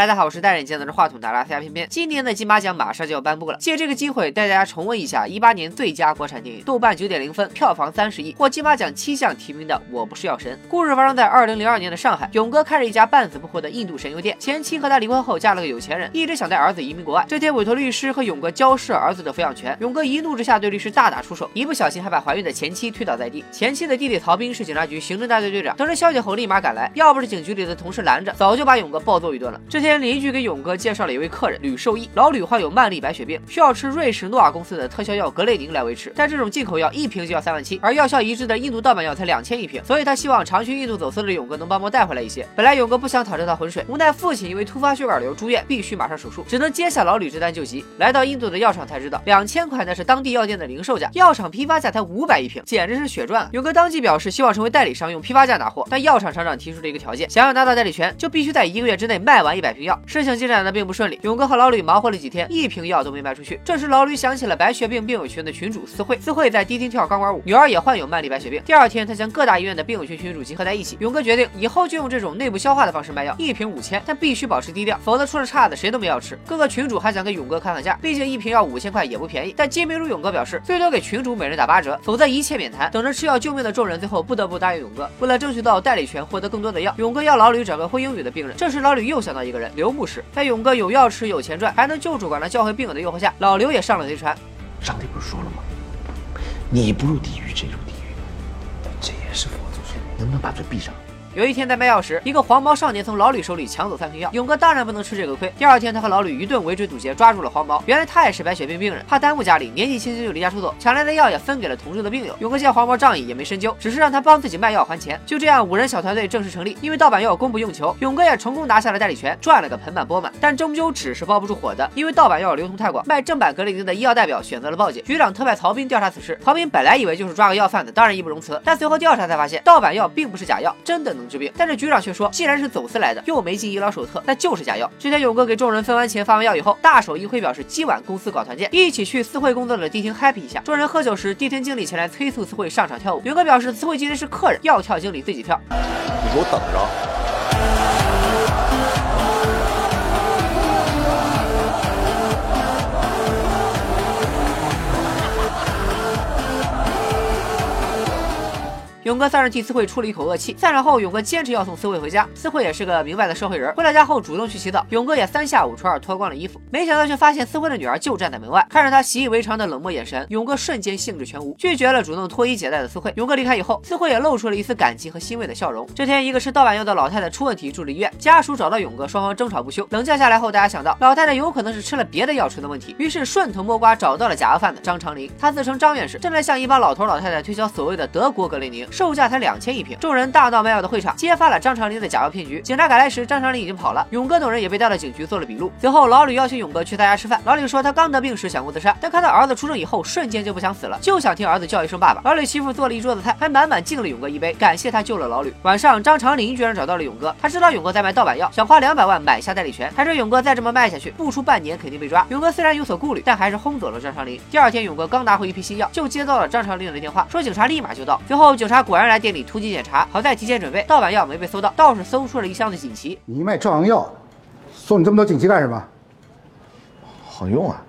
大家好，我是戴眼镜拿着话筒的拉斯加片片。今年的金马奖马上就要颁布了，借这个机会带大家重温一下一八年最佳国产电影，豆瓣九点零分，票房三十亿，获金马奖七项提名的《我不是药神》。故事发生在二零零二年的上海，勇哥开着一家半死不活的印度神油店，前妻和他离婚后嫁了个有钱人，一直想带儿子移民国外。这天委托律师和勇哥交涉儿子的抚养权，勇哥一怒之下对律师大打出手，一不小心还把怀孕的前妻推倒在地。前妻的弟弟曹斌是警察局刑侦大队队长，得知消息后立马赶来，要不是警局里的同事拦着，早就把勇哥暴揍一顿了。这天邻居给勇哥介绍了一位客人吕受益，老吕患有慢粒白血病，需要吃瑞士诺瓦公司的特效药格雷宁来维持，但这种进口药一瓶就要三万七，而药效一致的印度盗版药才两千一瓶，所以他希望常去印度走私的勇哥能帮忙带回来一些。本来勇哥不想淌这趟浑水，无奈父亲因为突发血管瘤住院，必须马上手术，只能接下老吕这单救急。来到印度的药厂才知道，两千块那是当地药店的零售价，药厂批发价才五百一瓶，简直是血赚啊。勇哥当即表示希望成为代理商，用批发价拿货，但药厂厂长提出了一个条件，想要拿到代理权，就必须在一个月之内卖完一百瓶药。事情进展的并不顺利，勇哥和老吕忙活了几天，一瓶药都没卖出去。这时老吕想起了白血病病友群的群主思慧，思慧在迪厅跳钢管舞，女儿也患有慢粒白血病。第二天，他将各大医院的病友群群主集合在一起，勇哥决定以后就用这种内部消化的方式卖药，一瓶五千，但必须保持低调，否则出了岔子谁都没药吃。各个群主还想跟勇哥砍砍价，毕竟一瓶药五千块也不便宜。但金明如勇哥表示，最多给群主每人打八折，否则一切免谈。等着吃药救命的众人最后不得不答应勇哥。为了争取到代理权，获得更多的药，勇哥要老吕找个会英语的病人。这时老吕又想到一个，人刘牧师，在勇哥。有药吃，有钱赚，还能救主管的教会病友的诱惑下，老刘也上了贼船。上帝不是说了吗？你不入地狱，谁入地狱？这也是佛祖说的。能不能把嘴闭上？有一天在卖药时，一个黄毛少年从老吕手里抢走三瓶药，勇哥当然不能吃这个亏。第二天，他和老吕一顿围追堵截，抓住了黄毛。原来他也是白血病病人，怕耽误家里，年纪轻轻就离家出走，抢来的药也分给了同住的病友。勇哥见黄毛仗义，也没深究，只是让他帮自己卖药还钱。就这样，五人小团队正式成立。因为盗版药供不应求，勇哥也成功拿下了代理权，赚了个盆满钵满。但终究纸是包不住火的，因为盗版药流通太广，卖正版格列宁的医药代表选择了报警。局长特派曹斌调查此事。曹斌本来以为就是抓个药贩子，当然义不容辞。但随后调查才发现，盗版药并不是假药，真的能治病。但是局长。却说，既然是走私来的，又没进医疗手册，那就是假药。之前，勇哥给众人分完钱、发完药以后，大手一挥，表示今晚公司搞团建，一起去私会工作的迪厅 happy 一下。众人喝酒时，迪厅经理前来催促私会上场跳舞。勇哥表示，私会今天是客人，要跳经理自己跳。你给我等着。勇哥算是替思慧出了一口恶气。散场后，勇哥坚持要送思慧回家。思慧也是个明白的社会人，回到家后主动去洗澡。勇哥也三下五除二脱光了衣服，没想到却发现思慧的女儿就站在门外，看着他习以为常的冷漠眼神，勇哥瞬间兴致全无，拒绝了主动脱衣解带的思慧。勇哥离开以后，思慧也露出了一丝感激和欣慰的笑容。这天，一个吃盗版药的老太太出问题，住了医院，家属找到勇哥，双方争吵不休。冷静下来后，大家想到老太太有可能是吃了别的药出的问题，于是顺藤摸瓜找到了假药贩子张长林。他自称张院士，正在向一帮老头老太太推销所谓的德国格雷宁，售价才两千一瓶。众人大闹卖药的会场，揭发了张长林的假药骗局。警察赶来时，张长林已经跑了。勇哥等人也被带到警局做了笔录。随后，老吕邀请勇哥去他家吃饭。老吕说他刚得病时想过自杀，但看到儿子出生以后，瞬间就不想死了，就想听儿子叫一声爸爸。老吕媳妇做了一桌子菜，还满满敬了勇哥一杯，感谢他救了老吕。晚上，张长林居然找到了勇哥，他知道勇哥在卖盗版药，想花两百万买下代理权，还说勇哥再这么卖下去，不出半年肯定被抓。勇哥虽然有所顾虑，但还是轰走了张长林。第二天，勇哥刚拿回一批新药，就接到了张长林的电话，说警察立马就到。随后，警察果然来店里突击检查，好在提。前准备盗版药没被搜到，倒是搜出了一箱子锦旗。你卖壮阳药，送你这么多锦旗干什么？好用啊！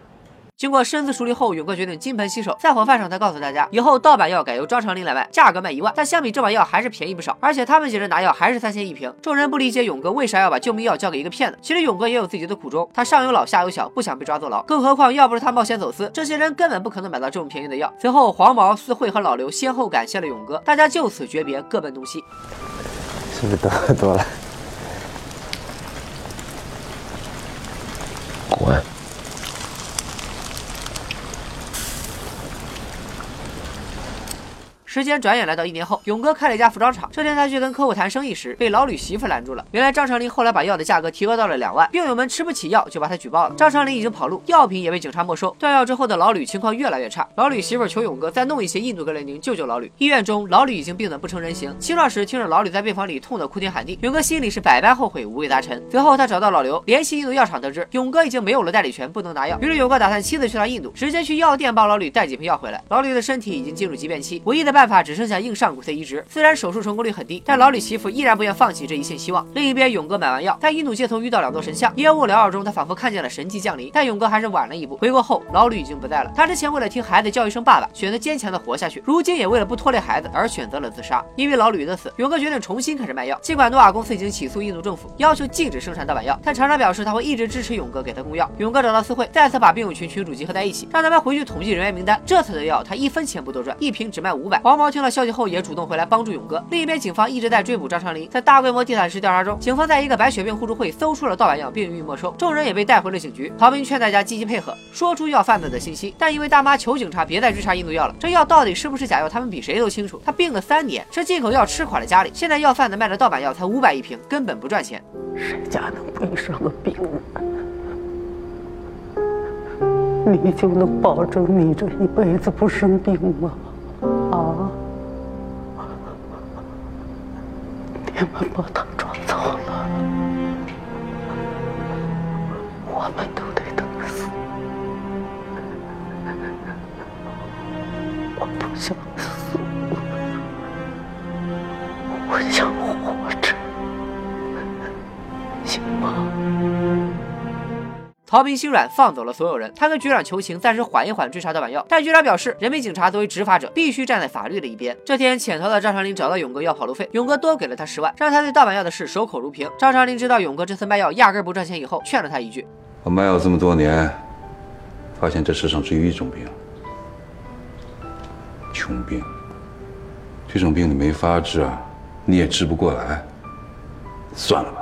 经过深思熟虑后，勇哥决定金盆洗手。在火饭上，他告诉大家，以后盗版药改由张长林来卖，价格卖一万，但相比正版药还是便宜不少。而且他们几人拿药还是三千一瓶。众人不理解勇哥为啥要把救命药交给一个骗子。其实勇哥也有自己的苦衷，他上有老下有小，不想被抓坐牢。更何况要不是他冒险走私，这些人根本不可能买到这么便宜的药。随后，黄毛、四惠和老刘先后感谢了勇哥，大家就此诀别，各奔东西。是不是得多了？滚！时间转眼来到一年后，勇哥开了一家服装厂。这天他去跟客户谈生意时，被老吕媳妇拦住了。原来张长林后来把药的价格提高到了两万，病友们吃不起药，就把他举报了。张长林已经跑路，药品也被警察没收。断药之后的老吕情况越来越差，老吕媳妇求勇哥再弄一些印度格雷宁救救老吕。医院中，老吕已经病得不成人形。清创时听着老吕在病房里痛得哭天喊地，勇哥心里是百般后悔，五味杂陈。随后他找到老刘，联系印度药厂，得知勇哥已经没有了代理权，不能拿药。于是勇哥打算亲自去趟印度，直接去药店帮老吕带几瓶药回来。老吕的身体已经进入急变期，唯一的办办法只剩下硬上骨髓移植。虽然手术成功率很低，但老李媳妇依然不愿放弃这一线希望。另一边，勇哥买完药，在印度街头遇到两座神像，烟雾缭绕中，他仿佛看见了神迹降临。但勇哥还是晚了一步，回国后老吕已经不在了。他之前为了听孩子叫一声爸爸，选择坚强的活下去，如今也为了不拖累孩子而选择了自杀。因为老吕的死，勇哥决定重新开始卖药。尽管诺瓦公司已经起诉印度政府，要求禁止生产盗版药，但厂商表示他会一直支持勇哥给他供药。勇哥找到私会，再次把病友群群主集合在一起，让他们回去统计人员名单。这次的药他一分钱不多赚，一瓶只卖五百。黄毛听了消息后也主动回来帮助勇哥。另一边，警方一直在追捕张长林。在大规模地毯式调查中，警方在一个白血病互助会搜出了盗版药，并予以没收。众人也被带回了警局。曹斌劝大家积极配合，说出药贩子的信息。但一位大妈求警察别再追查印度药了，这药到底是不是假药，他们比谁都清楚。他病了三年，这进口药吃垮了家里。现在药贩子卖的盗版药才五百一瓶，根本不赚钱。谁家能不遇上个病？你就能保证你这一辈子不生病吗？把他抓走了，我们都得等死。我不想死，曹斌心软，放走了所有人。他跟局长求情，暂时缓一缓追查盗版药，但局长表示，人民警察作为执法者，必须站在法律的一边。这天，潜逃的张长林找到勇哥要跑路费，勇哥多给了他十万，让他对盗版药的事守口如瓶。张长林知道勇哥这次卖药压根不赚钱以后，劝了他一句：“我卖药这么多年，发现这世上只有一种病，穷病。这种病你没法治啊，你也治不过来，算了吧。”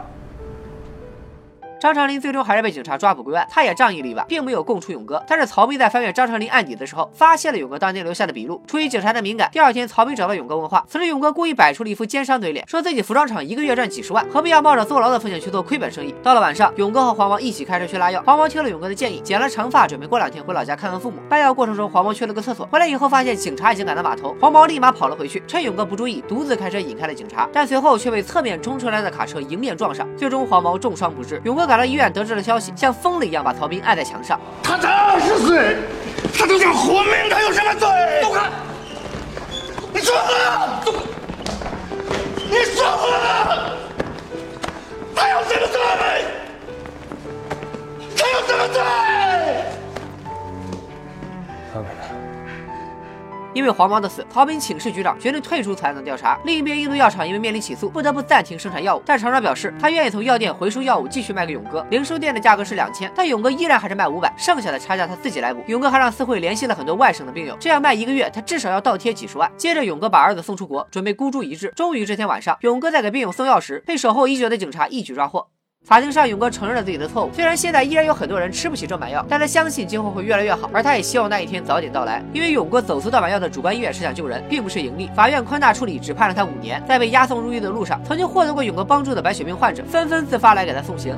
张长林最终还是被警察抓捕归案，他也仗义了一把，并没有供出勇哥。但是曹斌在翻阅张长林案底的时候，发现了勇哥当年留下的笔录。出于警察的敏感，第二天曹斌找到勇哥问话。此时勇哥故意摆出了一副奸商嘴脸，说自己服装厂一个月赚几十万，何必要冒着坐牢的风险去做亏本生意？到了晚上，勇哥和黄毛一起开车去拉药。黄毛听了勇哥的建议，剪了长发，准备过两天回老家看看父母。卖药过程中，黄毛去了个厕所，回来以后发现警察已经赶到码头，黄毛立马跑了回去，趁勇哥不注意，独自开车引开了警察，但随后却被侧面冲出来的卡车迎面撞上，最终黄毛重伤不治。勇哥赶到医院，得知了。消息像疯了一样把曹斌按在墙上。他才二十岁，他都想活命，他有什么罪？走开！你说话！走！你说话！他有什么罪？他有什么罪？因为黄毛的死，曹斌请示局长，决定退出此案的调查。另一边，印度药厂因为面临起诉，不得不暂停生产药物。但厂长表示，他愿意从药店回收药物，继续卖给勇哥。零售店的价格是两千，但勇哥依然还是卖五百，剩下的差价他自己来补。勇哥还让四惠联系了很多外省的病友，这样卖一个月，他至少要倒贴几十万。接着，勇哥把儿子送出国，准备孤注一掷。终于这天晚上，勇哥在给病友送药时，被守候已久的警察一举抓获。法庭上，勇哥承认了自己的错误。虽然现在依然有很多人吃不起正版药，但他相信今后会越来越好。而他也希望那一天早点到来。因为勇哥走私盗版药的主观意愿是想救人，并不是盈利。法院宽大处理，只判了他五年。在被押送入狱的路上，曾经获得过勇哥帮助的白血病患者纷纷自发来给他送行。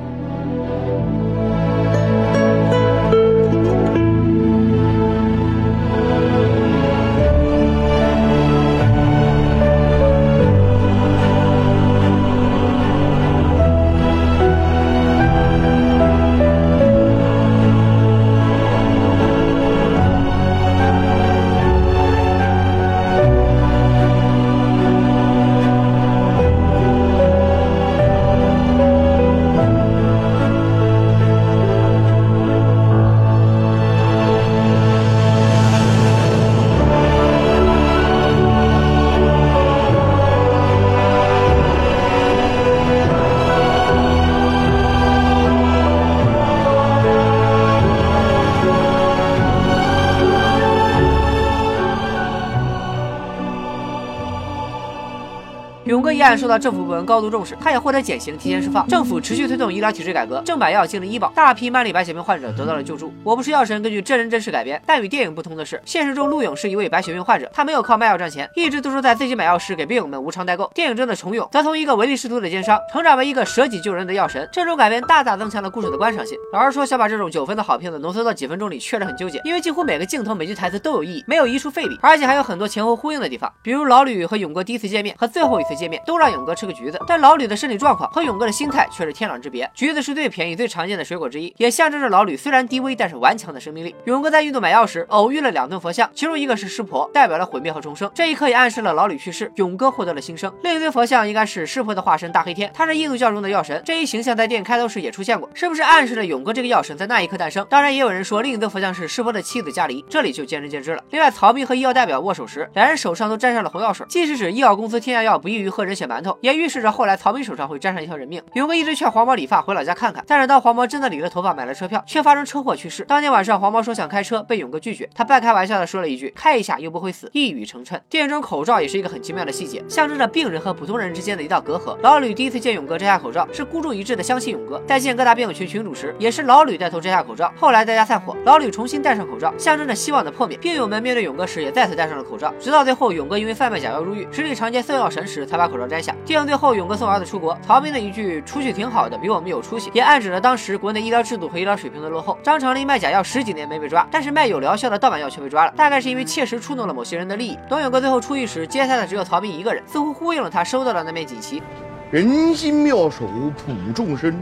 案受到政府部门高度重视，他也获得减刑、提前释放。政府持续推动医疗体制改革，正版药进了医保，大批慢粒白血病患者得到了救助。我不是药神根据真人真事改编，但与电影不同的是，现实中陆勇是一位白血病患者，他没有靠卖药赚钱，一直都是在自己买药时给病友们无偿代购。电影中的重勇则从一个唯利是图的奸商，成长为一个舍己救人的药神。这种改编大大增强了故事的观赏性。老实说，想把这种九分的好片子浓缩到几分钟里，确实很纠结，因为几乎每个镜头、每句台词都有意义，没有一处废笔，而且还有很多前后呼应的地方，比如老吕和勇哥第一次见面和最后一次见面，都让。勇哥吃个橘子，但老吕的身体状况和勇哥的心态却是天壤之别。橘子是最便宜、最常见的水果之一，也象征着老吕虽然低微，但是顽强的生命力。勇哥在印度买药时偶遇了两尊佛像，其中一个是湿婆，代表了毁灭和重生，这一刻也暗示了老吕去世，勇哥获得了新生。另一尊佛像应该是湿婆的化身大黑天，他是印度教中的药神，这一形象在电影开头时也出现过，是不是暗示着勇哥这个药神在那一刻诞生？当然，也有人说另一尊佛像是湿婆的妻子迦离，这里就见仁见智了。另外，曹斌和医药代表握手时，两人手上都沾上了红药水，既是指医药公司天下药不易于喝人血馒头，也预示着后来曹斌手上会沾上一条人命。勇哥一直劝黄毛理发回老家看看，但是当黄毛真的理了头发买了车票，却发生车祸去世。当天晚上，黄毛说想开车，被勇哥拒绝，他半开玩笑的说了一句：“开一下又不会死。”一语成谶。电影中口罩也是一个很奇妙的细节，象征着病人和普通人之间的一道隔阂。老吕第一次见勇哥摘下口罩，是孤注一掷的相信勇哥。在见各大病友群群主时，也是老吕带头摘下口罩。后来大家散伙，老吕重新戴上口罩，象征着希望的破灭。病友们面对勇哥时，也再次戴上了口罩。直到最后，勇哥因为贩卖假药入狱，实力长街送药神时，才把口罩摘下。电影最后，勇哥送儿子出国，曹斌的一句“出去挺好的，比我们有出息”，也暗指了当时国内医疗制度和医疗水平的落后。张长林卖假药十几年没被抓，但是卖有疗效的盗版药却被抓了，大概是因为切实触动了某些人的利益。董勇哥最后出狱时，接他的只有曹斌一个人，似乎呼应了他收到的那面锦旗。人心妙手普众生，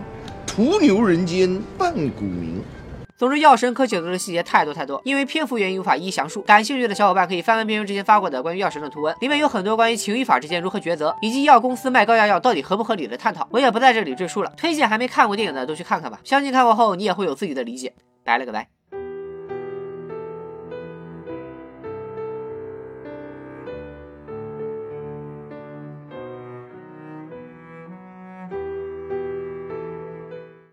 途牛人间半古名。总之，药神可解读的细节太多太多，因为篇幅原因无法一一详述。感兴趣的小伙伴可以翻翻边缘之前发过的关于药神的图文，里面有很多关于情与法之间如何抉择，以及药公司卖高价药到底合不合理的探讨。我也不在这里赘述了，推荐还没看过电影的都去看看吧，相信看过后你也会有自己的理解。拜了个拜。